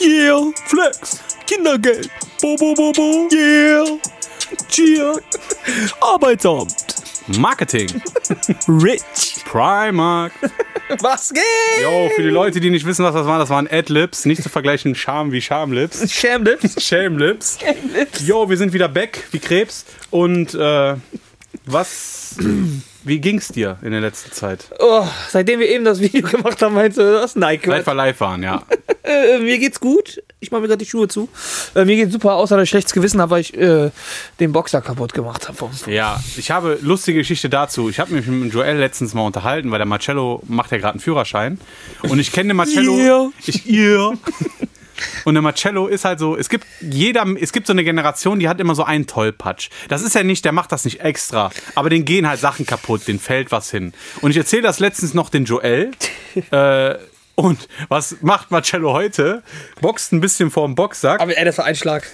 Yeah, Flex, Kindergeld, Bo, bo, bo, bo, yeah, Cheer, Arbeitsamt, Marketing. Rich. Primark. Was geht? Yo, für die Leute, die nicht wissen, was das waren, das waren Adlibs. Nicht zu vergleichen Charme wie Charmlips. Schamlips. Schamlips. Yo, wir sind wieder back wie Krebs. Und äh, was. Wie ging's dir in der letzten Zeit? Oh, seitdem wir eben das Video gemacht haben, meinst du das? Nein, Seit Quatsch. wir live waren, ja. Äh, mir geht's gut. Ich mache mir gerade die Schuhe zu. Äh, mir geht's super, außer dass ich schlechtes Gewissen habe, weil ich äh, den Boxer kaputt gemacht habe. Ja, ich habe lustige Geschichte dazu. Ich habe mich mit Joel letztens mal unterhalten, weil der Marcello macht ja gerade einen Führerschein. Und ich kenne den Marcello. Yeah. Ich, yeah. Und der Marcello ist halt so, es gibt jeder, es gibt so eine Generation, die hat immer so einen Tollpatsch. Das ist ja nicht, der macht das nicht extra, aber den gehen halt Sachen kaputt, den fällt was hin. Und ich erzähle das letztens noch den Joel. äh, und was macht Marcello heute? Boxt ein bisschen vorm Boxsack Aber ey, das war ein Schlag.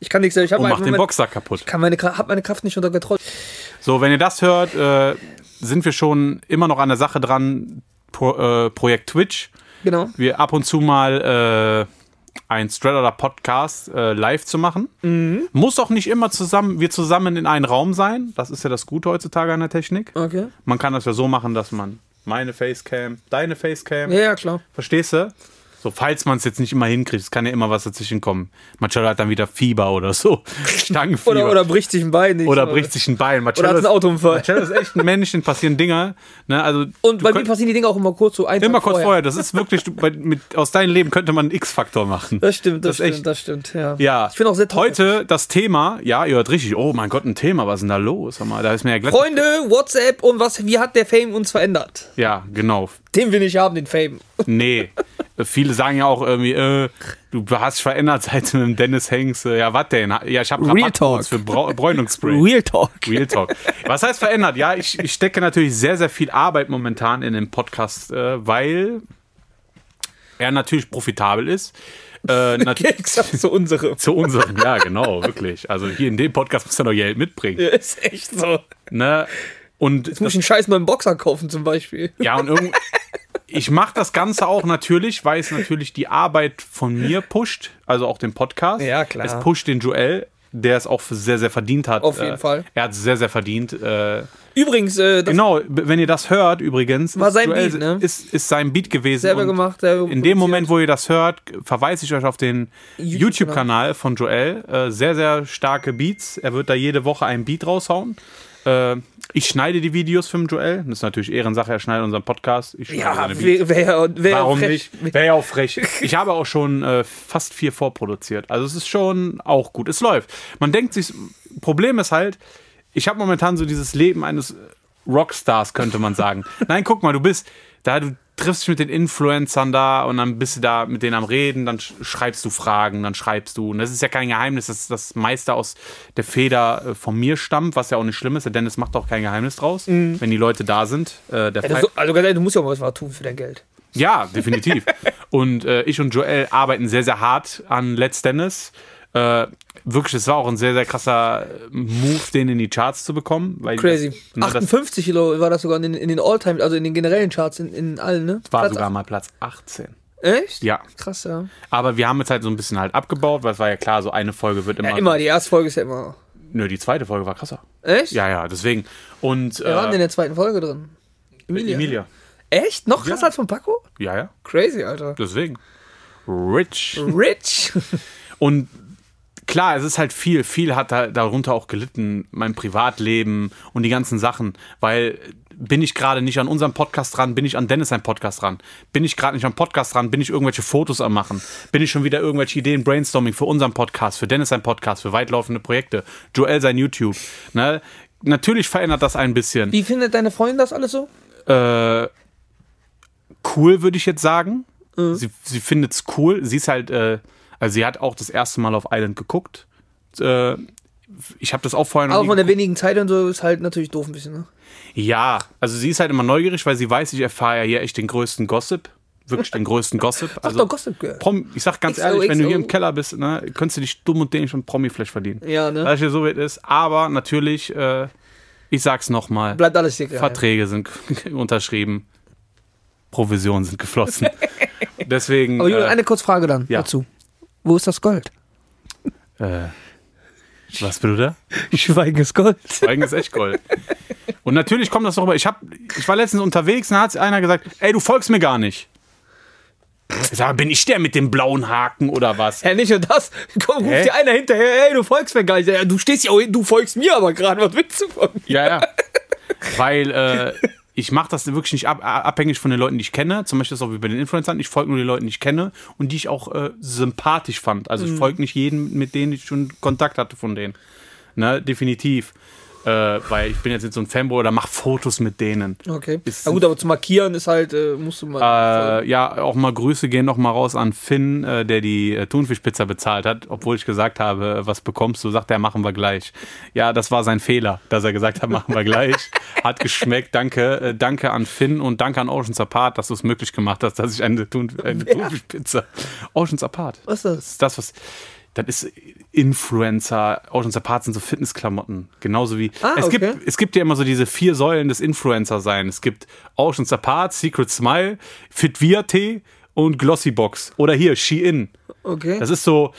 Ich kann nichts, ich habe macht den Boxsack kaputt. kann meine, hab meine Kraft nicht unter Kontrolle. So, wenn ihr das hört, äh, sind wir schon immer noch an der Sache dran, Pro, äh, Projekt Twitch. Genau. Wir ab und zu mal äh, ein Straddler Podcast äh, live zu machen. Muss auch nicht immer zusammen, wir zusammen in einem Raum sein. Das ist ja das Gute heutzutage an der Technik. Okay. Man kann das ja so machen, dass man meine Facecam, deine Facecam, Ja, ja, klar. verstehst du? So, falls man es jetzt nicht immer hinkriegt, es kann ja immer was dazwischen kommen. Marcello hat dann wieder Fieber oder so. Stangenfieber. Oder, oder bricht sich ein Bein nicht. Oder bricht sich ein Bein. Marcello Oder hat einen ist- Autounfall. Marcello ist echt ein Mensch, den passieren Dinge. Ne? Also, Und bei mir passieren die Dinge auch immer kurz so ein Immer kurz vorher. Das ist wirklich, du, bei, mit, aus deinem Leben könnte man einen X-Faktor machen. Das stimmt, das, Das stimmt, das stimmt. Ja. Ja. Ich bin auch sehr toll. Heute das Thema, ja, ihr hört richtig, oh mein Gott, ein Thema, was ist denn da los? Mal, da ist mir ja glatt. Freunde, WhatsApp und was, wie hat der Fame uns verändert? Ja, genau. Den will ich haben, den Fame. Nee. Viele sagen ja auch irgendwie, äh, du hast verändert, seit du mit dem Dennis hängst. Äh, Ja, was denn? Ja, ich habe Rabattcodes für Talk. Brau Bräunungsspray. Real Talk. Real Talk. Was heißt verändert? Ja, ich, ich stecke natürlich sehr, sehr viel Arbeit momentan in den Podcast, äh, weil er natürlich profitabel ist. Äh, nat Exakt so unsere. zu unserem, ja, genau, wirklich. Also hier in dem Podcast muss er noch Geld mitbringen. Ja, ist echt so. Ne? Und Jetzt muss ich einen scheiß neuen Boxer kaufen zum Beispiel. ja, und irgend, ich mache das Ganze auch natürlich, weil es natürlich die Arbeit von mir pusht, also auch den Podcast. Ja, klar. Es pusht den Joel, der es auch sehr, sehr verdient hat. Auf jeden äh, Fall. Er hat es sehr, sehr verdient. Äh, Übrigens, äh, das Genau, wenn ihr das hört, übrigens, War ist sein Joel- Beat, ne? ist, ist sein Beat gewesen. selber gemacht. Selber In dem. Moment, wo ihr das hört, verweise ich euch auf den YouTube-Kanal. Von Joel. Äh, sehr, sehr starke Beats. Er wird da jede Woche einen Beat raushauen. Äh, ich schneide die Videos für den Joel. Das ist natürlich Ehrensache, er schneidet unseren Podcast. Ja, wer, wer, wer Warum frech- nicht? Wäre ja auch frech. Ich habe auch schon äh, fast vier vorproduziert. Also es ist schon auch gut. Es läuft. Man denkt sich, Problem ist halt, ich habe momentan so dieses Leben eines Rockstars, könnte man sagen. Nein, guck mal, du bist da, du triffst dich mit den Influencern da und dann bist du da mit denen am Reden, dann sch- schreibst du Fragen, dann schreibst du. Und das ist ja kein Geheimnis, dass das meiste aus der Feder äh, von mir stammt, was ja auch nicht schlimm ist. Der Dennis macht auch kein Geheimnis draus, wenn die Leute da sind. Äh, der Ja, das ist so, also ganz ehrlich, du musst ja mal was tun für dein Geld. ja, definitiv. und äh, ich und Joel arbeiten sehr, sehr hart an Let's Dennis. Äh, wirklich, es war auch ein sehr, sehr krasser Move, den in die Charts zu bekommen. Weil Crazy. Na, das 58 Kilo war das sogar in den, in den All-Time, also in den generellen Charts, in, in allen, ne? war Platz- sogar mal Platz 18. Echt? Ja, Krass, ja. aber wir haben jetzt halt so ein bisschen halt abgebaut, weil es war ja klar, so eine Folge wird immer. Ja, immer, die erste Folge ist ja immer. Nö, die zweite Folge war krasser. Echt? Ja, ja, deswegen. Und Wer war denn in äh, der zweiten Folge drin? Emilia. Emilia. Echt? Noch krasser Ja. als von Paco? Ja, ja, Crazy, Alter. deswegen. Rich. Rich. Und klar, es ist halt viel, viel hat da, darunter auch gelitten, mein Privatleben und die ganzen Sachen, weil bin ich gerade nicht an unserem Podcast dran, bin ich an Dennis sein Podcast dran, bin ich gerade nicht am Podcast dran, bin ich irgendwelche Fotos am machen, bin ich schon wieder irgendwelche Ideen Brainstorming für unseren Podcast, für Dennis sein Podcast, für weitlaufende Projekte, Joel sein YouTube, ne? Natürlich verändert das ein bisschen. Wie findet deine Freundin das alles so? Äh, cool, würde ich jetzt sagen. Sie, sie findet es cool. Sie ist halt, äh, also sie hat auch das erste Mal auf Island geguckt. Äh, ich habe das auch vorher noch Aber von der wenigen Zeit und so ist halt natürlich doof ein bisschen, ne? Ja, also sie ist halt immer neugierig, weil sie weiß, ich erfahre ja hier echt den größten Gossip. Wirklich den größten Gossip. Sag Also, doch Gossip Girl. Prom, ich sag ganz XO, ehrlich, wenn du hier im Keller bist, ne, könntest du dich dumm und dämlich mit Promi-Flash verdienen. Ja, ne? Weil es hier so weit ist. Aber natürlich, äh, ich sag's nochmal. Bleibt alles hier. Verträge sind unterschrieben. Provisionen sind geflossen. Deswegen. Aber Julian, äh, eine kurze Frage dann ja. dazu. Wo ist das Gold? äh, was, Bruder? Schweigen ist Gold. Schweigen ist echt Gold. Und natürlich kommt das darüber. Ich, hab, ich war letztens unterwegs und da hat einer gesagt: Ey, du folgst mir gar nicht. Ich sag, bin ich der mit dem blauen Haken oder was? Ja, nicht nur das. Komm, ruft dir einer hinterher, ey, du folgst mir gar nicht. Ja, du stehst ja auch hin, du folgst mir aber gerade. Was willst du von mir? Ja, ja. Weil äh, ich mache das wirklich nicht ab, abhängig von den Leuten, die ich kenne. Zum Beispiel ist das auch wie bei den Influencern. Ich folge nur den Leuten, die ich kenne und die ich auch äh, sympathisch fand. Also ich folge nicht jeden, mit denen ich schon Kontakt hatte von denen. Ne, definitiv. Äh, weil ich bin jetzt nicht so ein Fanboy oder mach Fotos mit denen. Okay. Ist- Na gut, aber zu markieren ist halt, äh, musst du mal. Äh, ja, auch mal Grüße gehen noch mal raus an Finn, äh, der die äh, Thunfischpizza bezahlt hat, obwohl ich gesagt habe, äh, was bekommst du, sagt er, machen wir gleich. Ja, das war sein Fehler, dass er gesagt hat, machen wir gleich. Hat geschmeckt, danke, danke an Finn und danke an Oceans Apart, dass du es möglich gemacht hast, dass ich eine, Thun eine Thunfischpizza. Oceans Apart. was ist das? Das ist das, was. Das ist Influencer. Oceans Apart sind so Fitnessklamotten. Genauso wie. Ah, es, okay. gibt, es gibt ja immer so diese vier Säulen des Influencer-Sein. Es gibt Oceans Apart, Secret Smile, Fitvia Tee und Glossybox. Oder hier, Shein. Okay. Das ist so.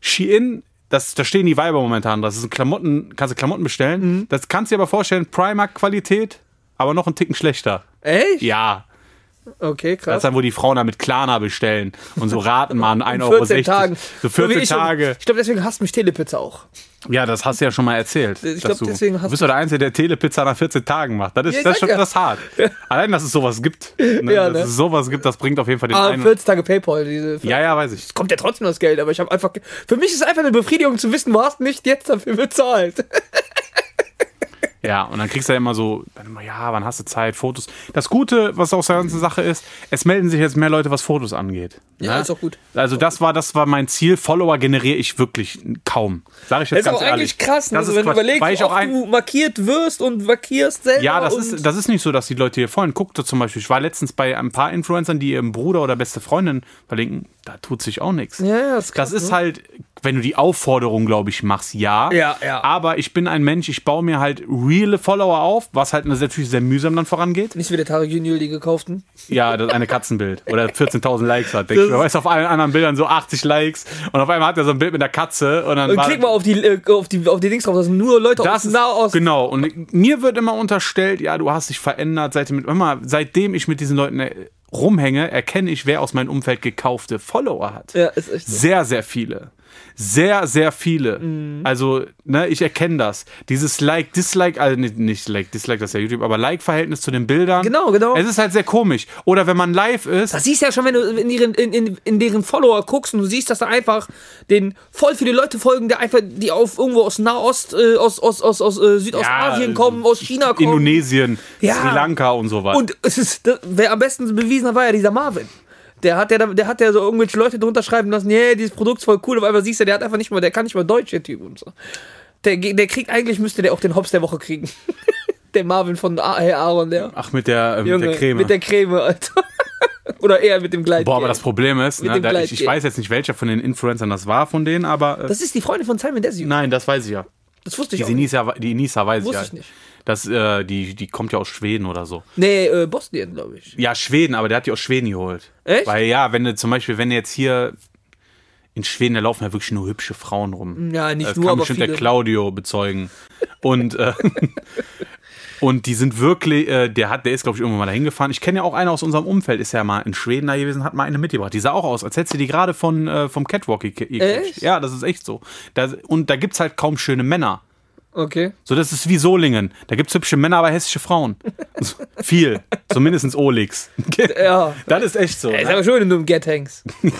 Shein, das, da stehen die Weiber momentan. Das ist ein Klamotten, kannst du Klamotten bestellen. Mhm. Das kannst du dir aber vorstellen, Primark-Qualität, aber noch einen Ticken schlechter. Echt? Ja. Okay, Das krass. ist dann, wo die Frauen da mit Klarna bestellen und so raten mal 1,60 In Euro. 14 Tagen. So wie 14 ich, Tage. Ich glaube, deswegen hasst mich Telepizza auch. Ja, das hast du ja schon mal erzählt. Ich dass glaub, du, deswegen du hast bist doch der Einzige, der Telepizza nach 14 Tagen macht. Das ist, Ja, ich das ist schon ja. das hart. Allein, dass es sowas gibt. Ne? Ja, dass ne? es sowas gibt, das bringt auf jeden Fall den Ah, einen. 14 Tage Paypal. Diese Ja, ja, weiß ich. kommt ja trotzdem das Geld, aber ich habe einfach. Für mich ist es einfach eine Befriedigung zu wissen, du hast nicht jetzt dafür bezahlt. Ja, und dann kriegst du ja immer so, dann immer, ja, wann hast du Zeit, Fotos. Das Gute, was aus der ganzen Sache ist, es melden sich jetzt mehr Leute, was Fotos angeht. Ja, Ne? ist auch gut. Also das war, das war mein Ziel. Follower generiere ich wirklich kaum. Sag ich jetzt Das ist ganz auch ehrlich. eigentlich krass, ne? Das also, ist wenn du überlegst, ich auch ein, du markiert wirst und markierst selber. Ja, das ist, das ist nicht so, dass die Leute hier folgen. Guck dir zum Beispiel, ich war letztens bei ein paar Influencern, die ihren Bruder oder beste Freundin verlinken, da tut sich auch nichts. Ja, das ist krass, Das ist ne? halt, wenn du die Aufforderung, glaube ich, machst, ja. Ja, ja. Aber ich bin ein Mensch, ich baue mir halt reale Follower auf, was halt natürlich sehr mühsam dann vorangeht. Nicht wie der Tarek Junior die gekauften. Ja, das eine Katzenbild oder 14.000 Likes hat. Denk mir. weißt du, auf allen anderen Bildern so 80 Likes und auf einmal hat er so ein Bild mit der Katze und dann Und war- klick mal auf die, äh, auf die, auf die Dings drauf, das sind nur Leute das aus Nahost. Genau, und mir wird immer unterstellt, ja, du hast dich verändert, seitdem, immer, seitdem ich mit diesen Leuten äh, rumhänge, erkenne ich, wer aus meinem Umfeld gekaufte Follower hat. Ja, ist echt so. Sehr, sehr viele. Sehr, sehr viele. Mhm. Also, ne, ich erkenne das. Dieses Like, Dislike, also nicht, nicht Like, Dislike, das ist ja YouTube, aber Like-Verhältnis zu den Bildern. Genau, genau. Es ist halt sehr komisch. Oder wenn man live ist, Das siehst du ja schon, wenn du in, ihren, in, in, in deren Follower guckst und du siehst, dass da einfach den voll viele Leute folgen, die einfach, die auf irgendwo aus Nahost, äh, aus, aus, aus, aus äh, Südostasien Ja, kommen, aus China kommen. Indonesien, Ja. Sri Lanka und so weiter. Und es ist, das, wer am besten bewiesen hat, war ja dieser Marvin. Der hat ja, da- der hat ja so irgendwelche Leute drunter schreiben lassen, nee, dieses Produkt ist voll cool, aber siehst du, der hat einfach nicht mal, der kann nicht mal Deutsch, der Typ und so. Der, der kriegt, eigentlich müsste der auch den Hops der Woche kriegen. der Marvin von Herr Aaron, der. Ach, mit der, äh, mit Junge, der Creme. Mit der Creme, Alter. Oder eher mit dem Gleitgel. Boah, aber das Problem ist, Mit ne, da, ich, ich weiß jetzt nicht, welcher von den Influencern das war von denen, aber. Äh, Das ist die Freundin von Simon Desio. nein, das weiß ich ja. Das wusste ich Die auch nicht. Inisa, die Inisa weiß Wusste ich ja. ich nicht. Das, äh, die, die kommt ja aus Schweden oder so. Nee, äh, Bosnien, glaube ich. Ja, Schweden, aber der hat die aus Schweden geholt. Echt? Weil ja, wenn du zum Beispiel, wenn du jetzt hier in Schweden, da laufen ja wirklich nur hübsche Frauen rum. Ja, nicht das nur, kann aber bestimmt viele. der Claudio bezeugen. Und, äh, und die sind wirklich, äh, der hat, der ist, glaube ich, irgendwann mal dahin gefahren. Ich kenne ja auch eine aus unserem Umfeld, ist ja mal in Schweden da gewesen, hat mal eine mitgebracht. Die sah auch aus, als hätte sie die gerade von, äh, vom Catwalk ge- gekriegt. Ja, das ist echt so. Da, und da gibt es halt kaum schöne Männer. Okay. So, das ist wie Solingen. Da gibt es hübsche Männer, aber hässliche Frauen. So, viel. So mindestens Olix. Ja. Das ist echt so. Ist Ne? aber schön, wenn du im Get hängst.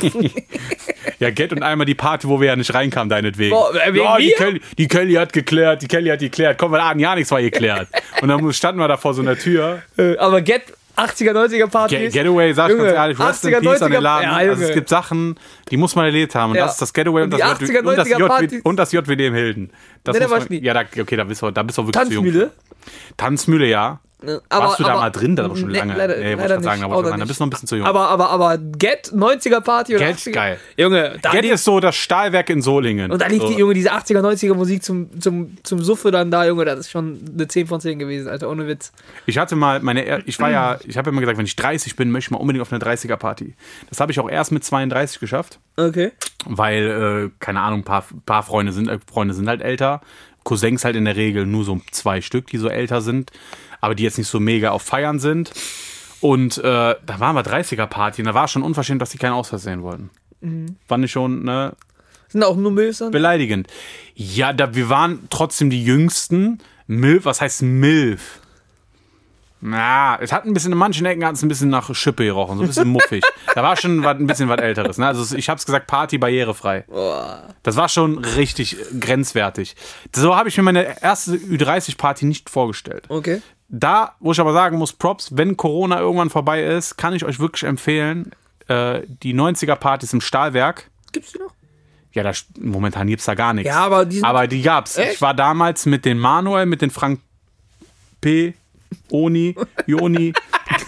Ja, Geld und einmal die Party, wo wir ja nicht reinkamen, deinetwegen. Boah, äh, ja, die? Kelly, die Kelly hat geklärt, die Kelly hat geklärt. Komm, wir an, ja, nichts war geklärt. Und dann standen wir da vor so einer Tür. Äh, aber Get 80er, 90er Partys. Get Getaway, sag ich Junge, ganz ehrlich, rest in 80er, peace an den 90er Laden. Ja, also es gibt Sachen, die muss man erlebt haben. Und Ja. das ist das Getaway und, Und das, JW 80er, und, das 90er JW und das JWD im Hilden. Das Nee, da man, ja, da, okay, da bist du, da bist du wirklich zu jung. Tanzmühle. Tanzmühle, ja. Ne? Aber, Warst du da aber- mal drin? Das ist aber schon Nee, lange. leider- nee, wollte ich sagen, nicht. da wollte ich Oder sagen, da bist du noch ein bisschen zu jung. Aber, aber, aber Get, 90er Party oder Get ist 80er? geil. Junge, da Get ist so das Stahlwerk in Solingen. und da lief so. die, Junge, diese 80er, 90er Musik zum, zum, zum Suffe dann da, Junge, das ist schon eine 10 von 10 gewesen, Alter, ohne Witz. Ich hatte mal meine, ich war ja, ich habe immer gesagt, wenn ich 30 bin, möchte ich mal unbedingt auf eine 30er Party. Das habe ich auch erst mit 32 geschafft, Okay. weil, äh, keine Ahnung, ein paar, paar Freunde, sind, äh, Freunde sind halt älter. Cousins halt in der Regel nur so zwei Stück, die so älter sind, aber die jetzt nicht so mega auf Feiern sind. Und äh, da waren wir 30er Party und da war schon unverschämt, dass die keinen Ausweis sehen wollten. Fand ich schon, ne, Sind auch nur Milfs dann? beleidigend. Ja, da, wir waren trotzdem die Jüngsten. Milf, was heißt Milf? Na, es hat ein bisschen, in manchen Ecken hat es ein bisschen nach Schippe gerochen, so ein bisschen muffig. da war schon was, ein bisschen was Älteres. Ne? Also ich hab's gesagt, Party barrierefrei. Das war schon richtig grenzwertig. So habe ich mir meine erste Ü30-Party nicht vorgestellt. Okay. Da, wo ich aber sagen muss, Props, wenn Corona irgendwann vorbei ist, kann ich euch wirklich empfehlen, äh, die 90er-Partys im Stahlwerk. Gibt's die noch? Ja, da, momentan gibt's da gar nichts. Ja, aber die aber die gab's. Echt? Ich war damals mit den Manuel, mit den Frank P, Oni, Joni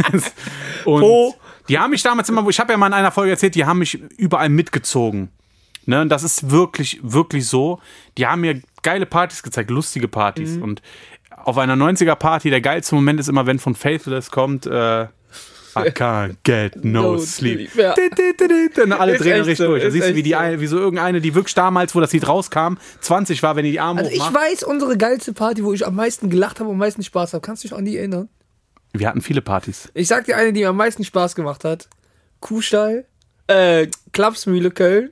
und Po. die haben mich damals immer, ich habe ja mal in einer Folge erzählt, die haben mich überall mitgezogen. Ne, und das ist wirklich, wirklich so. Die haben mir geile Partys gezeigt, lustige Partys. Mhm. Und auf einer 90er-Party, der geilste Moment ist immer, wenn von Faithless kommt, äh, I can't get no, No sleep. sleep, ja. Dann alle Ist drehen richtig so, durch. Da ist siehst du, wie, die so. wie so irgendeine, die wirklich damals, wo das Lied rauskam, 20 war, wenn die die Arme Also ich weiß, unsere geilste Party, wo ich am meisten gelacht habe und am meisten Spaß habe. Kannst du dich an die erinnern? Wir hatten viele Partys. Ich sag dir eine, die mir am meisten Spaß gemacht hat. Kuhstall, äh, Klapsmühle Köln,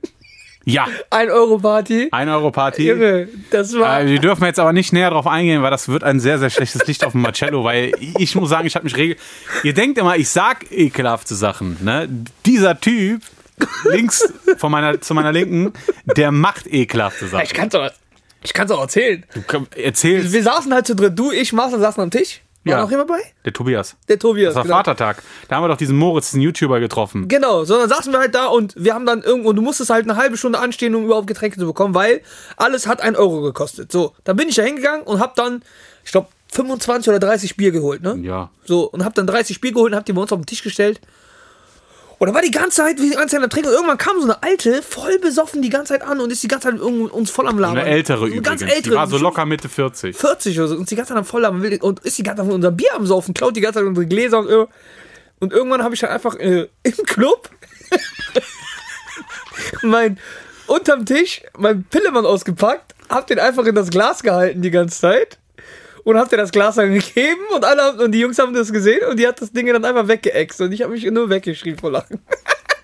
Ja, 1 Euro Party. 1 Euro Party. Junge, das war. Äh, wir dürfen jetzt aber nicht näher drauf eingehen, weil das wird ein sehr, sehr schlechtes Licht auf dem Marcello, weil ich muss sagen, ich habe mich regel. Ihr denkt immer, ich sag ekelhafte Sachen. Ne? Dieser Typ links von meiner, zu meiner Linken, der macht ekelhafte ich Sachen. kann's doch, ich kann's auch erzählen. Du komm, erzählst Wir saßen halt zu dritt. Du, ich, Marcel saßen am Tisch. War Ja. noch jemand bei? der Tobias. Der Tobias. Das war genau. Vatertag. Da haben wir doch diesen Moritz, diesen YouTuber getroffen. Genau, so dann saßen wir halt da und wir haben dann irgendwo, und du musstest halt eine halbe Stunde anstehen, um überhaupt Getränke zu bekommen, weil alles hat 1 Euro gekostet. So, dann bin ich da hingegangen und hab dann, ich glaube, 25 oder 30 Bier geholt, ne? Ja. So, und hab dann 30 Bier geholt und hab die bei uns auf den Tisch gestellt. Und da war die ganze Zeit, wie die ganze Zeit am Trinken. Und irgendwann kam so eine alte, voll besoffen die ganze Zeit an und ist die ganze Zeit uns voll am Labern. Eine ältere Eine übrigens. Ganz ältere. die war so locker Mitte 40. 40 oder so. Und ist die ganze Zeit am voll am und ist die ganze Zeit von unserem Bier am Saufen, klaut die ganze Zeit unsere Gläser und, und irgendwann habe ich dann einfach äh, im Club mein unterm Tisch mein Pillemann ausgepackt, hab den einfach in das Glas gehalten die ganze Zeit und hab dir das Glas dann gegeben und alle und die Jungs haben das gesehen und die hat das Ding dann einfach weggeext und ich habe mich nur weggeschrien vor Lachen.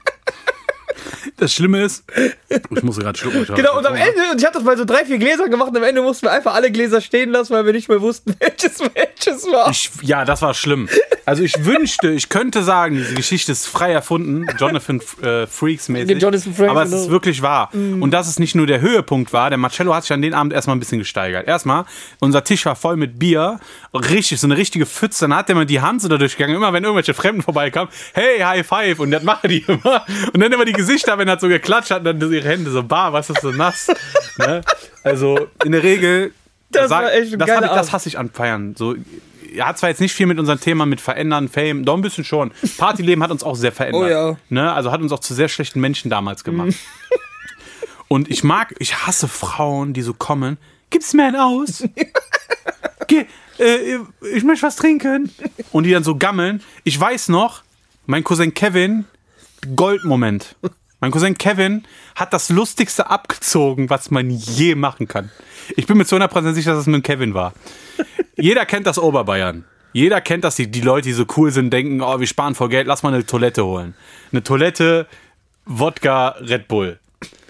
Das Schlimme ist, ich muss gerade schlucken. ich Genau, und am Ende, und ich habe das bei so drei, vier Gläsern gemacht und am Ende mussten wir einfach alle Gläser stehen lassen, weil wir nicht mehr wussten, welches welches war. Ich, ja, das war schlimm. Also ich wünschte, ich könnte sagen, diese Geschichte ist frei erfunden, Jonathan äh, Freaks mäßig. Jonathan Frakes, aber es ist genau. wirklich wahr. Und dass es nicht nur der Höhepunkt war, der Marcello hat sich an den Abend erstmal ein bisschen gesteigert. Erstmal, unser Tisch war voll mit Bier, richtig, so eine richtige Pfütze. Dann hat der mal die Hand so da durchgegangen, immer wenn irgendwelche Fremden vorbeikamen, hey, High Five. Und das machen die immer. Und dann immer die Gesichter, wenn er so geklatscht hat, dann ihre Hände so bar, was ist so nass. ne? Also in der Regel. Das war echt ein das, hab ich, das hasse ich an Feiern. So, er hat zwar jetzt nicht viel mit unserem Thema mit verändern, Fame, doch ein bisschen schon. Partyleben hat uns auch sehr verändert. Oh ja. Ne? Also hat uns auch zu sehr schlechten Menschen damals gemacht. Und ich mag, ich hasse Frauen, die so kommen. Gib's mir ein aus? Geh, äh, ich möchte was trinken. Und die dann so gammeln. Ich weiß noch, mein Cousin Kevin, Goldmoment. Mein Cousin Kevin hat das Lustigste abgezogen, was man je machen kann. Ich bin mir zu 100% sicher, dass es mit Kevin war. Jeder kennt das Oberbayern. Jeder kennt das, die, die Leute, die so cool sind, denken, oh, wir sparen vor Geld, lass mal eine Toilette holen. Eine Toilette, Wodka, Red Bull.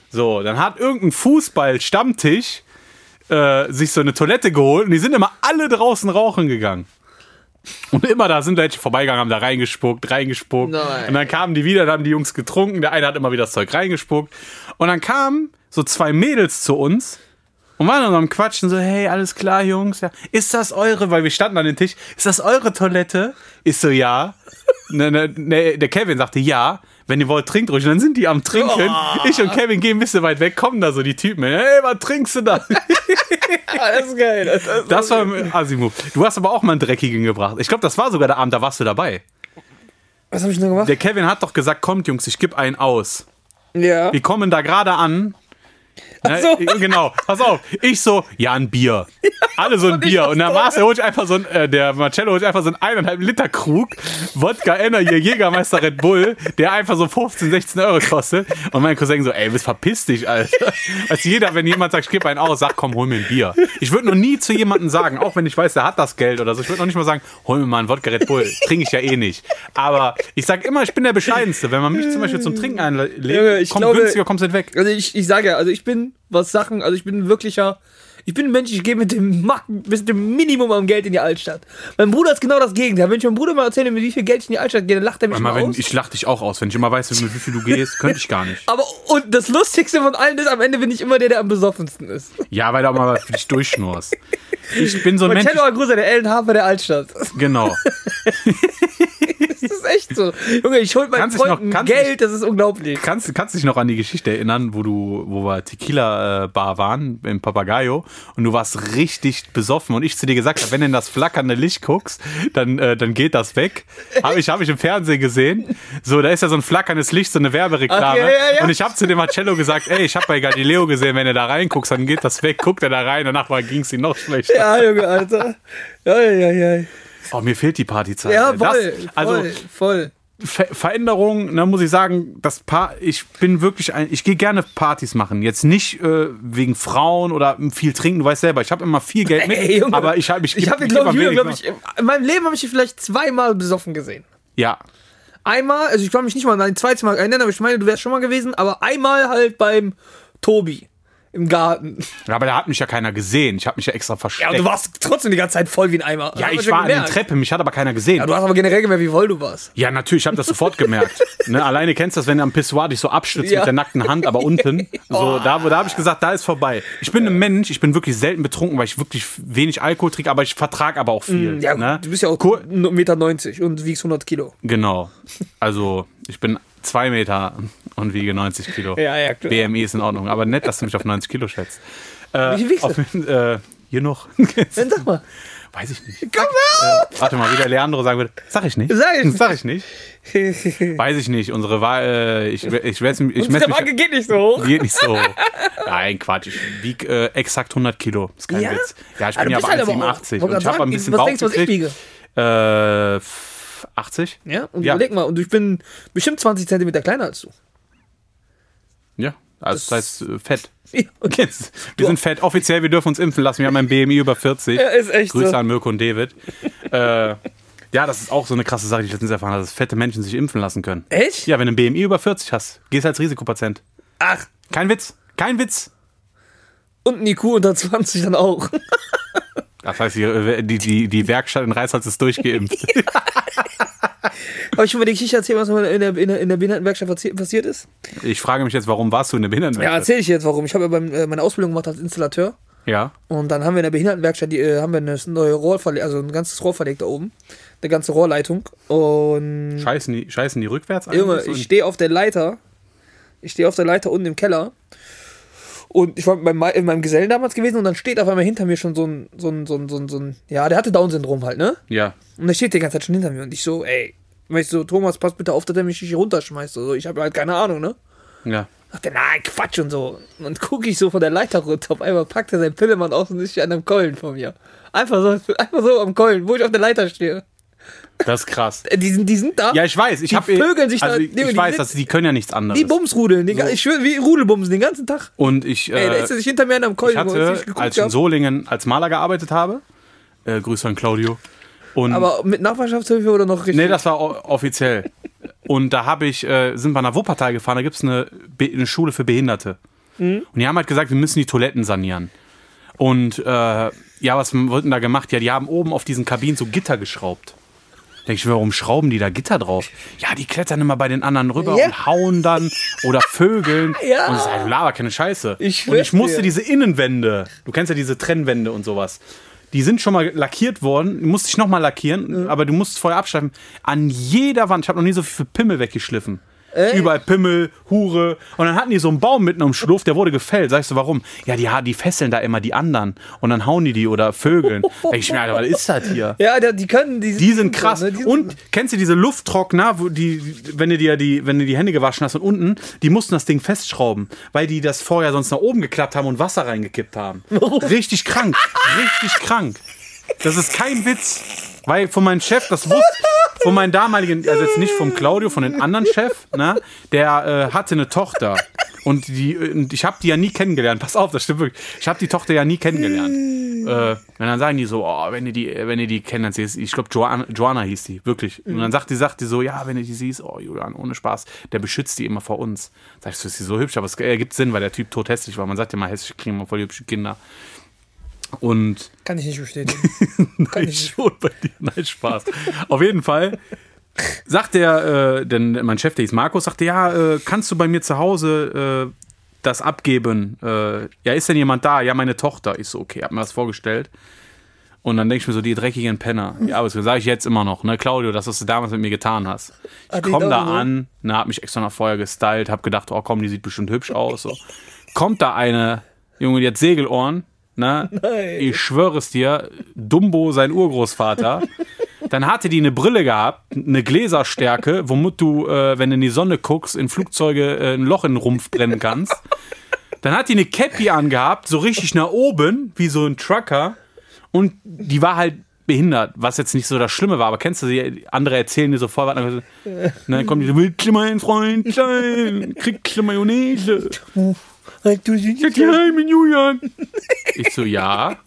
So, dann hat irgendein Fußball-Stammtisch äh, sich so eine Toilette geholt und die sind immer alle draußen rauchen gegangen. Und immer da sind welche vorbeigegangen, haben da reingespuckt, reingespuckt. Nein. Und dann kamen die wieder, da haben die Jungs getrunken, der eine hat immer wieder das Zeug reingespuckt. Und dann kamen so zwei Mädels zu uns Und waren dann am Quatschen so, hey, alles klar, Jungs. Ja. Ist das eure, weil wir standen an den Tisch, ist das eure Toilette? Ist so, ja. ne, ne, ne, der Kevin sagte, ja. Wenn ihr wollt, trinkt ruhig. Und dann sind die am Trinken. Ich und Kevin gehen ein bisschen weit weg, kommen da so die Typen. Hey, was trinkst du da? Ah, das ist geil. Das, das, Das war Asimu. Du hast aber auch mal einen Dreckigen gebracht. Ich glaube, das war sogar der Abend, da warst du dabei. was habe ich denn gemacht? Der Kevin hat doch gesagt, kommt Jungs, ich gebe einen aus. ja. Wir kommen da gerade an. Ne, so. Genau, pass auf. Ich so, ja, ein Bier. Alle so ein Bier. Und der. Marcel holt sich einfach so ein, äh, der Marcello holt einfach so einen eineinhalb Liter Krug, Wodka Energy, Jägermeister Red Bull, der einfach so 15, 16 Euro kostet. Und mein Cousin so, ey, was verpiss dich, Alter. Als jeder, wenn jemand sagt, ich gebe einen aus, sagt, komm, hol mir ein Bier. Ich würde noch nie zu jemandem sagen, auch wenn ich weiß, der hat das Geld oder so, ich würde noch nicht mal sagen, hol mir mal einen Wodka Red Bull. Trinke ich ja eh nicht. Aber ich sag immer, ich bin der Bescheidenste. Wenn man mich zum Beispiel zum Trinken einlädt, ich komm glaube- günstiger, kommst nicht weg. Also ich, ich sage ja, also ich bin, was Sachen, also ich bin wirklicher, ich bin ein Mensch, ich gehe mit dem, mit dem Minimum am Geld in die Altstadt. Mein Bruder ist genau das Gegenteil. Wenn ich meinem Bruder mal erzähle, mit wie viel Geld ich in die Altstadt gehe, dann lacht er mich Mal, mal aus. ich lach dich auch aus. Wenn ich immer weiß, mit wie viel du gehst, könnte ich gar nicht. Aber, und das Lustigste von allen ist, am Ende bin ich immer der, der am besoffensten ist. Ja, weil du auch mal für dich durchschnurst. Ich bin so ein Mensch. Marcello Agusa, der LNH der Altstadt. Genau. Das ist echt so. Junge, ich hol meinen Kannst noch- Freunden kannst Geld, das ist unglaublich. Kannst, kannst dich noch an die Geschichte erinnern, wo du, wo wir Tequila-Bar waren, im Papagayo, und du warst richtig besoffen und ich zu dir gesagt habe, wenn du in das flackernde Licht guckst, dann, äh, dann geht das weg. Habe ich, hab ich im Fernsehen gesehen. So, da ist ja so ein flackerndes Licht, so eine Werbereklame. Ach, ja, ja. Und ich habe zu dem Marcello gesagt, ey, ich habe bei Galileo gesehen, wenn du da reinguckst, dann geht das weg. Guckt er da rein, danach ging es ihm noch schlechter. Ja, Junge, Alter. Ja, ja, ja. Oh, mir fehlt die Partyzeit. Ja, voll, das, also, voll, voll. Ver Veränderung, da muss ich sagen, das pa ich bin wirklich ein, ich gehe gerne Partys machen. Jetzt nicht äh, wegen Frauen oder viel trinken, du weißt selber, ich habe immer viel Geld mit, Ey, Junge. aber ich habe ich, Ich am ich, glaub ich, in meinem Leben habe ich ihn vielleicht zweimal besoffen gesehen. Ja, Einmal, also ich kann mich nicht mal an ein zweites Mal erinnern, aber ich meine, du wärst schon mal gewesen, aber einmal halt beim Tobi im Garten. aber da hat mich ja keiner gesehen. Ich habe mich ja extra versteckt. Ja, du warst trotzdem die ganze Zeit voll wie ein Eimer. Ja, ich war an der gemerkt. Treppe, mich hat aber keiner gesehen. Ja, du hast aber generell gemerkt, wie voll du warst. Ja, natürlich, ich habe das sofort gemerkt. ne, alleine kennst du das, wenn du am Pissoir dich so abstützt Ja. mit der nackten Hand, aber unten. So, da, da habe ich gesagt, da ist vorbei. Ich bin ein Mensch, ich bin wirklich selten betrunken, weil ich wirklich wenig Alkohol trinke, aber ich vertrage aber auch viel. Mm, Ja, ne? du bist ja auch Kur- 1,90 Meter und wiegst 100 Kilo. Genau. Also, ich bin zwei Meter und wiege 90 Kilo. Ja, ja, klar. BMI ist in Ordnung. Aber nett, dass du mich auf 90 Kilo schätzt. Äh, Wie viel wiegst du? auf, äh, hier noch. Dann sag mal. Weiß ich nicht. Komm Äh, warte mal, wie der Leandro sagen würde. Sag ich nicht. Sag ich nicht. Sag ich nicht. Weiß ich nicht. Unsere Wahl, äh, ich, ich, ich Unsere messe mich. geht nicht so hoch. Geht nicht so. Nein, Quatsch. Ich wiege äh, exakt 100 Kilo. Ist kein Ja? Witz. Ja, ich Ah, bin ja bei halt aber auch- 1,87 wollte und ich habe ein bisschen was Bauch denkst du, was ich wiege? Äh, f- 80? Ja, und Ja. überleg mal, und ich bin bestimmt 20 Zentimeter kleiner als du. Ja, also das, heißt äh, fett. Ja, okay. Wir sind fett. Offiziell, wir dürfen uns impfen lassen. Wir haben ein BMI über 40. Ja, ist echt Grüße so. an Mirko und David. äh, ja, das ist auch so eine krasse Sache, die ich letztens erfahren habe, dass fette Menschen sich impfen lassen können. Echt? Ja, wenn du ein BMI über 40 hast, gehst du als Risikopatient. Ach, Kein Witz. Kein Witz. und ein IQ unter 20 dann auch. Das heißt, die, die, die, die Werkstatt in Reisholz ist durchgeimpft. Habe ich schon mal die Geschichte erzählt, was in der, in der, in der Behindertenwerkstatt passi- passiert ist? Ich frage mich jetzt, warum warst du in der Ja, Behindertenwerkstatt? erzähle ich jetzt warum. Ich habe ja äh, meine Ausbildung gemacht als Installateur. Ja. Und dann haben wir in der Behindertenwerkstatt die, äh, haben wir eine neue Rohr verlegt, also ein ganzes Rohr verlegt da oben. Eine ganze Rohrleitung. Und Scheißen die, scheißen die rückwärts? Junge, ich stehe auf der Leiter. Ich stehe auf der Leiter unten im Keller. Und ich war mit meinem, in meinem Gesellen damals gewesen und dann steht auf einmal hinter mir schon so ein, so ein, so ein, so ein, so ein ja, der hatte Down-Syndrom halt, ne? Ja. Und der steht die ganze Zeit schon hinter mir und ich so, ey, ich so, Thomas, pass bitte auf, dass er mich nicht hier runterschmeißt. So, ich habe halt keine Ahnung, ne? Ja. Er, nein, Quatsch und so. Und gucke ich so von der Leiter runter. Auf einmal packt er seinen Pillemann aus und ist an einem Keulen von mir. Einfach so, einfach so am Keulen, wo ich auf der Leiter stehe. Das ist krass. Äh, Die sind, die sind da. Ja, ich weiß. Ich Die habe vögeln sich da- also ich, die- ich die weiß, sind- dass die können ja nichts anderes. Die Bumsrudeln, den, ga- ich schwöre, wie Rudelbumsen den ganzen Tag. Und ich, Ey, da äh, ist er sich hinter mir an einem Keulen. ich ich hatte, geguckt als ich in. Solingen als Maler gearbeitet habe, äh, Grüße an Claudio. Und Aber mit Nachbarschaftshilfe oder noch richtig? nee, das war offiziell. Und da habe ich, äh, sind wir nach Wuppertal gefahren, da gibt es eine, eine Schule für Behinderte. Mhm. Und die haben halt gesagt, wir müssen die Toiletten sanieren. Und äh, ja, was wird denn da gemacht? Ja, die haben oben auf diesen Kabinen so Gitter geschraubt. Denke ich warum schrauben die da Gitter drauf? Ja, die klettern immer bei den anderen rüber Ja. und hauen dann oder vögeln. Ja. Und ich sage, Lava, keine Scheiße. Ich und ich musste dir. diese Innenwände, du kennst ja diese Trennwände und sowas. Die sind schon mal lackiert worden, die musste ich noch mal lackieren, aber du musst vorher abschleifen. An jeder Wand, ich habe noch nie so viel Pimmel weggeschliffen. Überall Pimmel, Hure. Und dann hatten die so einen Baum mitten am Schluff, der wurde gefällt. Sagst du, warum? Ja, die, die fesseln da immer die anderen. Und dann hauen die die oder vögeln. Denk ich mir, Alter, was ist das hier? Ja, die können. Die, Die sind krass. ne, die sind- Und kennst du diese Lufttrockner, wo die, wenn du dir die, wenn du die Hände gewaschen hast und unten, die mussten das Ding festschrauben, weil die das vorher sonst nach oben geklappt haben und Wasser reingekippt haben. Richtig krank. Richtig krank. Das ist kein Witz. Weil von meinem Chef, das wusste, von meinem damaligen, also jetzt nicht vom Claudio, von den anderen Chef, ne, der äh, hatte eine Tochter. Und, die, und ich habe die ja nie kennengelernt. Pass auf, das stimmt wirklich. Ich habe die Tochter ja nie kennengelernt. Äh, und dann sagen die so, oh, wenn ihr die, wenn ihr die kennt, dann siehst ich glaube, Joanna, Joanna hieß die, wirklich. Und dann sagt die, sagt die so, ja, wenn ihr die siehst, oh, Julian, ohne Spaß, der beschützt die immer vor uns. Sag ich, so ist sie so hübsch, aber es ergibt Sinn, weil der Typ tot hässlich war. Man sagt ja mal, hässliche kriegen immer voll hübsche Kinder. Und Kann ich nicht bestätigen. Nein, schon bei dir. Nein, Spaß. Auf jeden Fall sagt der, äh, denn mein Chef, der hieß Markus, sagte, ja, äh, kannst du bei mir zu Hause äh, das abgeben? Äh, ja, ist denn jemand da? Ja, meine Tochter. Ich so, okay, hab mir das vorgestellt. Und dann denke ich mir so, die dreckigen Penner. Ja, aber das sage ich jetzt immer noch, ne, Claudio, das, was du damals mit mir getan hast. Ich komme da ne? an, ne, hab mich extra noch vorher gestylt, hab gedacht, oh komm, die sieht bestimmt hübsch aus. So. Kommt da eine, Junge, die hat Segelohren, ne? Nein. Ich schwöre es dir, Dumbo, sein Urgroßvater. Dann hatte die eine Brille gehabt, eine Gläserstärke, womit du, äh, wenn du in die Sonne guckst, in Flugzeuge äh, ein Loch in den Rumpf brennen kannst. Dann hat die eine Cappy angehabt, so richtig nach oben, wie so ein Trucker. Und die war halt behindert, was jetzt nicht so das Schlimme war. Aber kennst du sie? Andere erzählen dir so voll, was- dann kommt die so, willst du mein Freund sein? Kriegst du Mayonnaise? Halt, du siehst Ja, hi, mit Julian. Ich so, ja.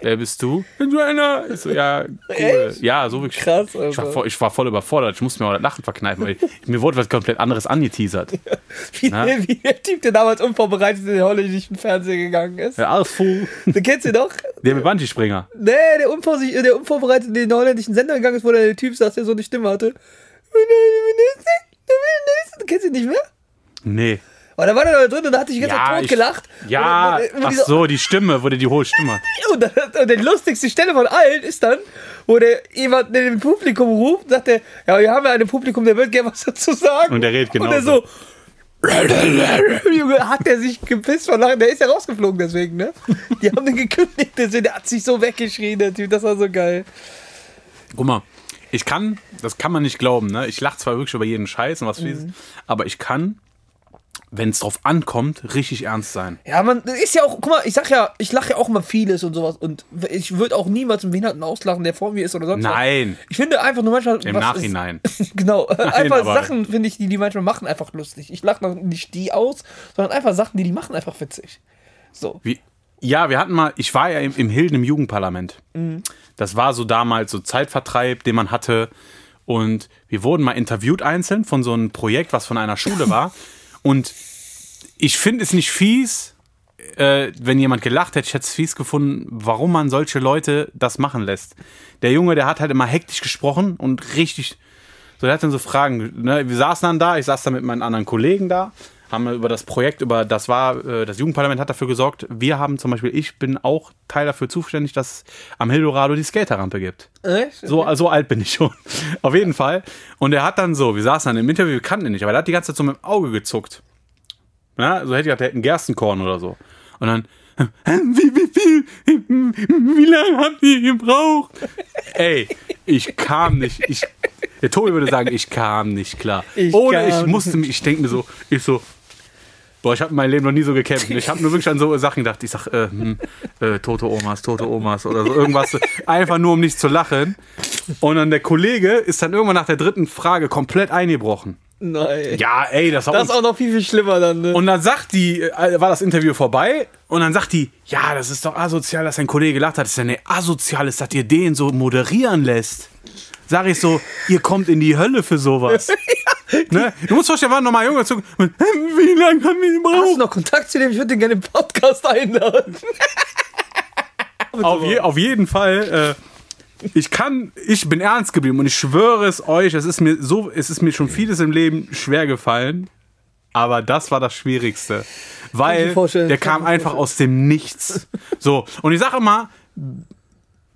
Wer bist du? Bin du einer? Ich so, ja, cool. Ja, so wirklich. Krass, Ich war, Alter. voll, ich war voll überfordert. Ich musste mir auch das Lachen verkneifen, weil mir wurde was komplett anderes angeteasert. wie, Na? der, wie der Typ, der damals unvorbereitet in den holländischen Fernseher gegangen ist. Der alles voll. Den kennst du doch? Der mit Bungee-Springer. Nee, der, unvorsicht, der unvorbereitet in den holländischen Sender gegangen ist, wo der Typ saß, der so eine Stimme hatte. Du kennst ihn nicht mehr? Nee. Aber da war der da drin und da hatte ich ganze Zeit tot gelacht. Ja, Und, und, und, ach so, die Stimme, wurde die hohe Stimme. und, dann- und die lustigste Stelle von allen ist dann, wo der jemand in dem Publikum ruft, sagt er, ja, wir haben ja ein Publikum, der wird gerne was dazu sagen. Und der redet Und er genauso. so, Junge, hat der sich gepisst von Lachen. Der ist ja rausgeflogen deswegen, ne? Die haben den gekündigt, deswegen, der hat sich so weggeschrien, der Typ, das war so geil. Guck mal, ich kann, das kann man nicht glauben, ne? Ich lache zwar wirklich über jeden Scheiß und was vieles, aber ich kann, wenn es drauf ankommt, richtig ernst sein. Ja, man, ist ja auch, guck mal, ich sag ja, ich lache ja auch immer vieles und sowas und ich würde auch niemals einen Behinderten auslachen, der vor mir ist oder sonst was. Nein, Ich finde einfach nur manchmal. im was Nachhinein. Ist, genau, einfach aber- Sachen, finde ich, die die manchmal machen, einfach lustig. Ich lache nicht die aus, sondern einfach Sachen, die die machen, einfach witzig. So. Wie, ja, wir hatten mal, ich war ja im, im Hilden im Jugendparlament. Das war so damals so Zeitvertreib, den man hatte. Und wir wurden mal interviewt einzeln von so einem Projekt, was von einer Schule war. Und ich finde es nicht fies, äh, wenn jemand gelacht hätte, ich hätte es fies gefunden, warum man solche Leute das machen lässt. Der Junge, der hat halt immer hektisch gesprochen und richtig, so der hat dann so Fragen. Ne? Wir saßen dann da, ich saß da mit meinen anderen Kollegen da, haben über das Projekt, über das war, äh, das Jugendparlament hat dafür gesorgt. Wir haben zum Beispiel, ich bin auch Teil dafür zuständig, dass es am Hildorado die Skaterrampe gibt. Echt? So, so alt bin ich schon. Auf jeden Fall. Und er hat dann so, wir saßen dann im Interview, wir kannten ihn nicht, aber er hat die ganze Zeit so mit dem Auge gezuckt. Ja, so hätte ich gedacht, der hätte einen Gerstenkorn oder so. Und dann, wie, wie viel, wie lange habt ihr gebraucht? Ey, ich kam nicht, ich, der Tobi würde sagen, ich kam nicht klar. Ich Oder ich musste mich, ich denke mir so, ich so, Boah, ich habe in meinem Leben noch nie so gekämpft. Ich habe nur wirklich an so Sachen gedacht. Ich sag, äh, hm, äh, tote Omas, tote Omas oder so irgendwas. Einfach nur, um nicht zu lachen. Und dann der Kollege ist dann irgendwann nach der dritten Frage komplett eingebrochen. Nein. Ja, ey, das war Das ist auch noch viel, viel schlimmer dann, ne? und dann sagt die, äh, war das Interview vorbei und dann sagt die, ja, das ist doch asozial, dass ein Kollege gelacht hat. Das ist ja nicht asozial, ist, dass ihr den so moderieren lässt. Sag ich so, ihr kommt in die Hölle für sowas. ne? Du musst vorstellen, war nochmal Junge zu. Wie lange haben wir Hast du gebraucht? noch Kontakt zu dem? Ich würde den gerne im Podcast einladen. Auf, je, auf jeden Fall. Äh, ich kann, ich bin ernst geblieben und ich schwöre es euch, es ist mir so, es ist mir schon vieles im Leben schwer gefallen, aber das war das Schwierigste, weil der kam einfach aus dem Nichts. So und ich sage mal,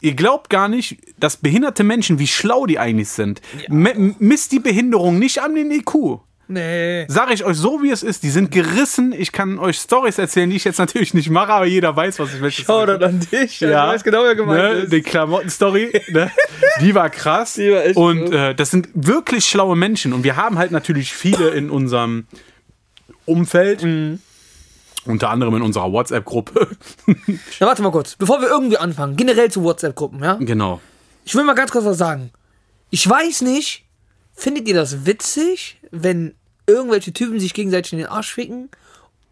ihr glaubt gar nicht, dass behinderte Menschen, wie schlau die eigentlich sind. M misst die Behinderung nicht an den IQ. Nee. Sage ich euch so, wie es ist. Die sind gerissen. Ich kann euch Stories erzählen, die ich jetzt natürlich nicht mache, aber jeder weiß, was ich. Schau das an dich. Ja. Ich weiß genau, wer gemeint ne, ist. Die Klamotten-Story, ne, die war krass. Die war echt und äh, das sind wirklich schlaue Menschen. Und wir haben halt natürlich viele in unserem Umfeld. Mhm. Unter anderem in unserer WhatsApp-Gruppe. Na, warte mal kurz. Bevor wir irgendwie anfangen, generell zu WhatsApp-Gruppen, ja? genau. Ich will mal ganz kurz was sagen. Ich weiß nicht, findet ihr das witzig, wenn irgendwelche Typen sich gegenseitig in den Arsch ficken?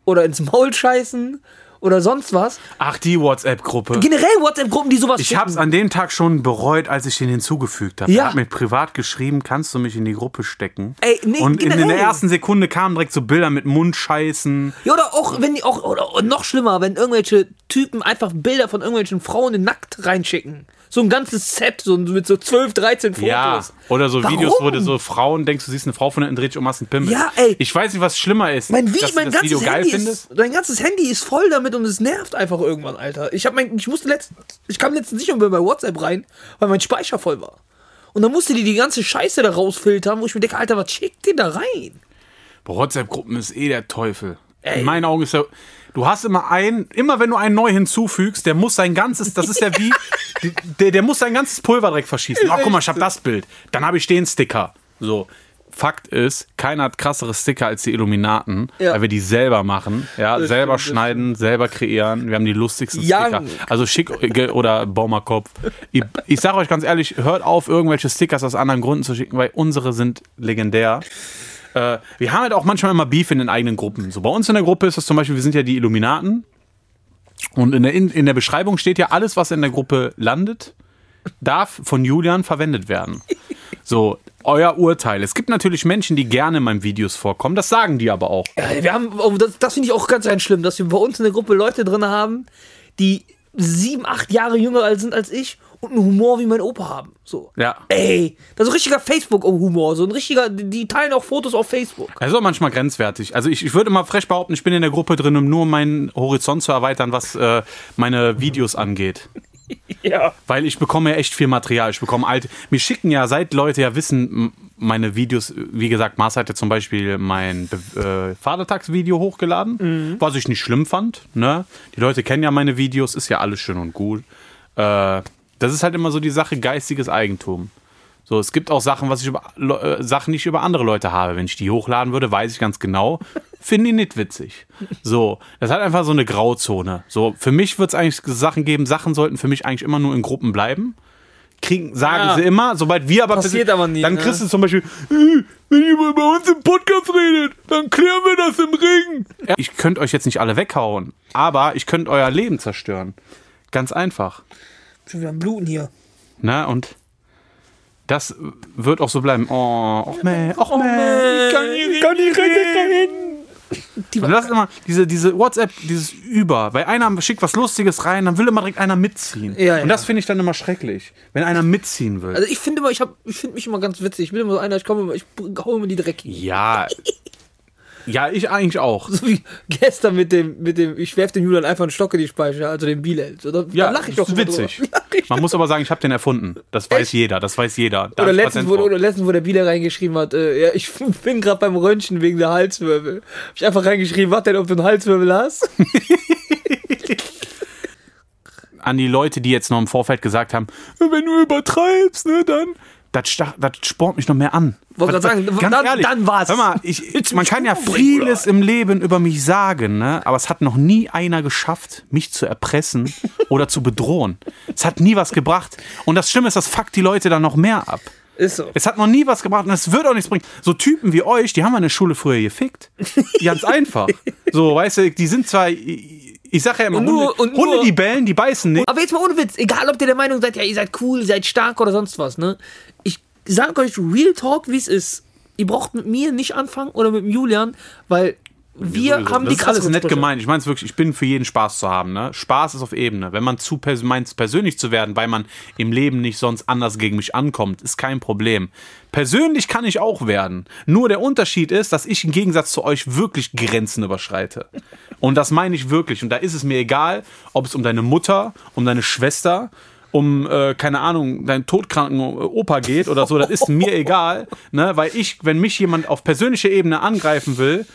Oder ins Maul scheißen? Oder sonst was? Ach, die WhatsApp-Gruppe. Generell WhatsApp-Gruppen, die sowas Ich hab's an dem Tag schon bereut, als ich den hinzugefügt habe. Ja. Er hat mir privat geschrieben, kannst du mich in die Gruppe stecken? Ey, nee, Und in, in generell. der ersten Sekunde kamen direkt so Bilder mit Mundscheißen. Ja, oder auch, wenn die auch, oder noch schlimmer, wenn irgendwelche Typen einfach Bilder von irgendwelchen Frauen in nackt reinschicken. So ein ganzes Set, so mit so 12, 13 Fotos. Ja, oder so Warum? Videos, wo du so Frauen denkst, du siehst eine Frau von hinten, dreh dich um, hast einen Pimmel. Ja, ey. Ich weiß nicht, was schlimmer ist. Mein, Vi dass du mein das Video ganzes geil Handy findest. ist, dein ganzes Handy ist voll damit und es nervt einfach irgendwann, Alter. Ich hab mein, ich musste letztens, ich kam letztens nicht mehr bei WhatsApp rein, weil mein Speicher voll war. Und dann musste die die ganze Scheiße da rausfiltern, wo ich mir denke, Alter, was schickt ihr da rein? Boah, WhatsApp-Gruppen ist eh der Teufel. In meinen Augen ist ja. Du hast immer einen, immer wenn du einen neu hinzufügst, der muss sein ganzes, das ist ja wie, der, der muss sein ganzes Pulver direkt verschießen. Ach, guck mal, ich hab das Bild. Dann habe ich den Sticker. So. Fakt ist, keiner hat krassere Sticker als die Illuminaten, Ja. weil wir die selber machen, ja, Das selber stimmt, schneiden, selber kreieren. Wir haben die lustigsten Young. Sticker. Also schick oder Baumerkopf. Ich, ich sage euch ganz ehrlich, hört auf, irgendwelche Stickers aus anderen Gründen zu schicken, weil unsere sind legendär. Äh, wir haben halt auch manchmal immer Beef in den eigenen Gruppen. So bei uns in der Gruppe ist es zum Beispiel, wir sind ja die Illuminaten. Und in der, in, in der Beschreibung steht ja, alles, was in der Gruppe landet, darf von Julian verwendet werden. So, euer Urteil. Es gibt natürlich Menschen, die gerne in meinen Videos vorkommen. Das sagen die aber auch. Ja, wir haben, oh, das, das finde ich auch ganz, ganz schlimm, dass wir bei uns in der Gruppe Leute drin haben, die sieben, acht Jahre jünger sind als ich und einen Humor wie mein Opa haben. So. Ja. Ey, das ist richtiger Facebook-Humor. So ein richtiger, die die teilen auch Fotos auf Facebook. Das ist auch manchmal grenzwertig. Also ich, ich würde mal frech behaupten, ich bin in der Gruppe drin, um nur meinen Horizont zu erweitern, was äh, meine Videos angeht. Ja. Weil ich bekomme ja echt viel Material. Ich bekomme alte. Mir schicken ja, seit Leute ja wissen, meine Videos, wie gesagt, Mars hat ja zum Beispiel mein Be- äh, Vatertagsvideo hochgeladen, was ich nicht schlimm fand. Ne? Die Leute kennen ja meine Videos, ist ja alles schön und gut. Äh, das ist halt immer so die Sache geistiges Eigentum. So, es gibt auch Sachen, was ich über äh, Sachen nicht über andere Leute habe. Wenn ich die hochladen würde, weiß ich ganz genau, finde ich nicht witzig. So, das hat einfach so eine Grauzone. So, für mich wird es eigentlich Sachen geben, Sachen sollten für mich eigentlich immer nur in Gruppen bleiben. Kriegen, sagen Ja. sie immer, sobald wir aber Passiert aber nie, dann ne? kriegst du zum Beispiel, "Äh, wenn ihr mal bei uns im Podcast redet, dann klären wir das im Ring. Ich könnte euch jetzt nicht alle weghauen, aber ich könnte euer Leben zerstören. Ganz einfach. Schon wieder am Bluten hier. Na, und das wird auch so bleiben. Oh, och man, och man, ich kann nicht reden. Und das ist immer diese, diese WhatsApp, dieses Über. Weil einer schickt was Lustiges rein, dann will immer direkt einer mitziehen. Ja, ja. Und das finde ich dann immer schrecklich, wenn einer mitziehen will. Also ich finde immer, ich, hab- ich finde mich immer ganz witzig. Ich bin immer so einer, ich komme immer, ich hau immer die Dreck. ja. Ja, ich eigentlich auch. So wie gestern mit dem, mit dem, ich werf dem Julian einfach einen Stock in die Speicher, also den Bilal. So, da, Ja, da lach ich doch ist witzig. Man muss aber sagen, ich habe den erfunden. Das weiß jeder, das weiß jeder. Da Oder letztens, wo, oder letztens, wo der Bilal reingeschrieben hat, äh, ja, ich bin gerade beim Röntgen wegen der Halswirbel. Hab ich einfach reingeschrieben, was denn, ob du einen Halswirbel hast? an die Leute, die jetzt noch im Vorfeld gesagt haben, wenn du übertreibst, ne, dann. Das, das spornt mich noch mehr an. Wollte grad sagen, ganz dann- ehrlich, dann war's. Hör mal, ich, du man kann ja vieles im Leben über mich sagen, ne? aber es hat noch nie einer geschafft, mich zu erpressen oder zu bedrohen. Es hat nie was gebracht. Und das Schlimme ist, das fuckt die Leute dann noch mehr ab. Ist so. Es hat noch nie was gebracht und es wird auch nichts bringen. So Typen wie euch, die haben wir in der Schule früher gefickt. Ganz einfach. So, weißt du, die sind zwar, ich ich sag ja immer, Und nur- Hunde, und nur- Hunde, die bellen, die beißen nicht. Aber jetzt mal ohne Witz, egal ob ihr der Meinung seid, ja, ihr seid cool, ihr seid stark oder sonst was, ne? Ich sag euch Real Talk, wie es ist. Ihr braucht mit mir nicht anfangen oder mit dem Julian, weil wir Sowieso. haben das die ist alles nett gemeint. Ich meine es wirklich, ich bin für jeden Spaß zu haben. Ne? Spaß ist auf Ebene. Wenn man zu pers meint, persönlich zu werden, weil man im Leben nicht sonst anders gegen mich ankommt, ist kein Problem. Persönlich kann ich auch werden. Nur der Unterschied ist, dass ich im Gegensatz zu euch wirklich Grenzen überschreite. Und das meine ich wirklich. Und da ist es mir egal, ob es um deine Mutter, um deine Schwester, um, äh, keine Ahnung, deinen todkranken Opa geht oder so, das ist mir egal, ne? weil ich, wenn mich jemand auf persönlicher Ebene angreifen will,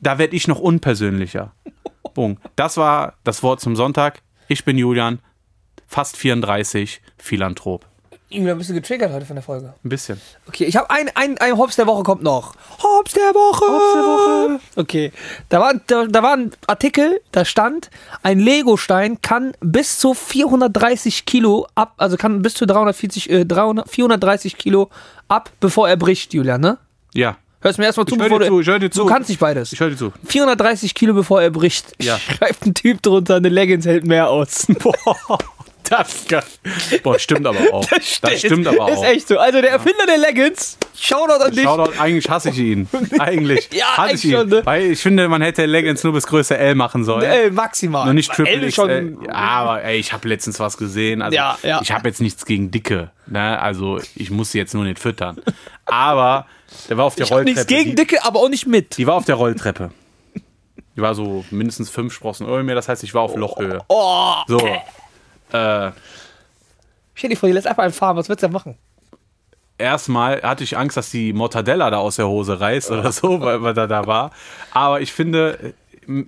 da werde ich noch unpersönlicher. Boom. Das war das Wort zum Sonntag. Ich bin Julian, fast 34, Philanthrop. Julian, bist du getriggert heute von der Folge? Ein bisschen. Okay, ich habe ein, ein, ein Hops der Woche kommt noch. Hops der Woche. Hops der Woche. Okay, da war, da, da war ein Artikel, da stand, ein Legostein kann bis zu 430 Kilo ab, also kann bis zu 340, äh, 300, 430 Kilo ab, bevor er bricht, Julian, ne? Ja. Hörst mir erstmal zu, Ich bevor dir du, zu, ich hör dir zu. du kannst nicht beides. Ich höre dir zu. 430 Kilo, bevor er bricht. Ja. Schreibt ein Typ drunter, eine Leggings hält mehr aus. Boah, das ist. Boah, stimmt aber auch. Das stimmt aber Ist auch. echt so. Also der Erfinder der Leggings, Shoutout an dich. Shoutout, eigentlich hasse ich ihn. Eigentlich Ja, hasse ich ihn. schon, ne? Weil ich finde, man hätte Leggings nur bis Größe L machen sollen. Äh, maximal. Noch nicht Triple L ist XL. schon. Ja, aber ey, ich habe letztens was gesehen. Also, Ja, ja. Ich habe jetzt nichts gegen Dicke. Ne? Also ich muss sie jetzt nur nicht füttern. Aber der war auf der Ich hab Rolltreppe. nichts gegen Dicke, aber auch nicht mit. die war auf der Rolltreppe. Die war so mindestens fünf Sprossen über mir. Das heißt, ich war auf Lochhöhe. Oh, So. Äh, stell dir vor, die lässt einfach einen fahren. Was wird's denn machen? erstmal hatte ich Angst, dass die Mortadella da aus der Hose reißt oder so, weil, weil da da war. Aber ich finde, äh,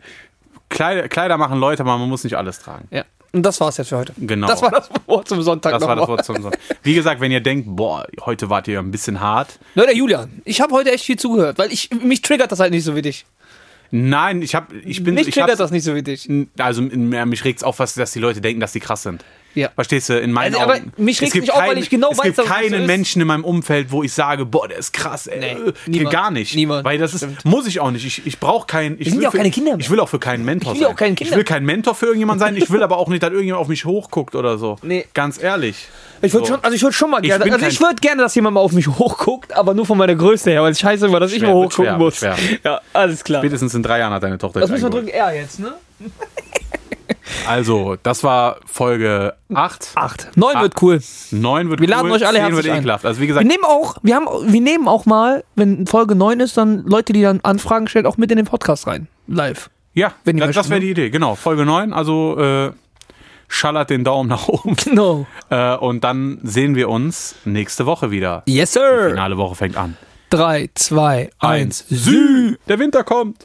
Kleider, Kleider machen Leute, aber man muss nicht alles tragen. Ja. Und das war's jetzt für heute. Genau. Das war das Wort zum Sonntag. Das war das. Wort zum Sonntag. Wie gesagt, wenn ihr denkt, boah, heute wart ihr ein bisschen hart. Leute, Julian, ich habe heute echt viel zugehört, weil ich mich triggert das halt nicht so wie dich. Nein, ich hab, ich bin, Mich ich triggert das nicht so wie dich. also mich regt's auf, was, dass die Leute denken, dass die krass sind. Ja. Verstehst du? In meinen Also, aber Augen. mich Es regt's gibt nicht auf, weil keinen- ich genau es weiß, gibt es so keinen ist. Menschen in meinem Umfeld, wo ich sage, boah, der ist krass. Ey. Nee, Äh. Gar nicht. Niemand. Weil das ist, Stimmt. muss ich auch nicht. Ich, ich brauche keinen. Ich will ja auch für, keine Kinder mehr. Ich will auch für keinen Mentor Ich will sein. auch keine Ich Kinder. will kein Mentor für irgendjemand sein. Ich will aber auch nicht, dass irgendjemand auf mich hochguckt oder so. Nee. Ganz ehrlich. Ich würde So. schon, also ich würde schon mal Ich gerne, also ich würde gerne, dass jemand mal auf mich hochguckt, aber nur von meiner Größe her, weil es scheiße immer, dass ich Schwer, mal wird hochgucken schwer, muss. schwer. Ja, alles klar. Spätestens in drei Jahren hat deine Tochter dich müssen wir drücken? R jetzt, ne? Also, das war Folge 8. Acht. Neun wird cool. 9 wird Wir cool, laden euch alle 10 herzlich wird ekelhaft. Also wie Wir gesagt, nehmen auch, wir haben, wir nehmen auch mal, wenn Folge 9 ist, dann Leute, die dann Anfragen stellen, auch mit in den Podcast rein. Live. ja, wenn ihr das, das wäre ne? die Idee. Genau, Folge 9. Also äh, schallert den Daumen nach oben. Genau. Äh, und dann sehen wir uns nächste Woche wieder. Yes, sir. Finale Woche fängt an. 3, 2, 1. Sü! Der Winter kommt.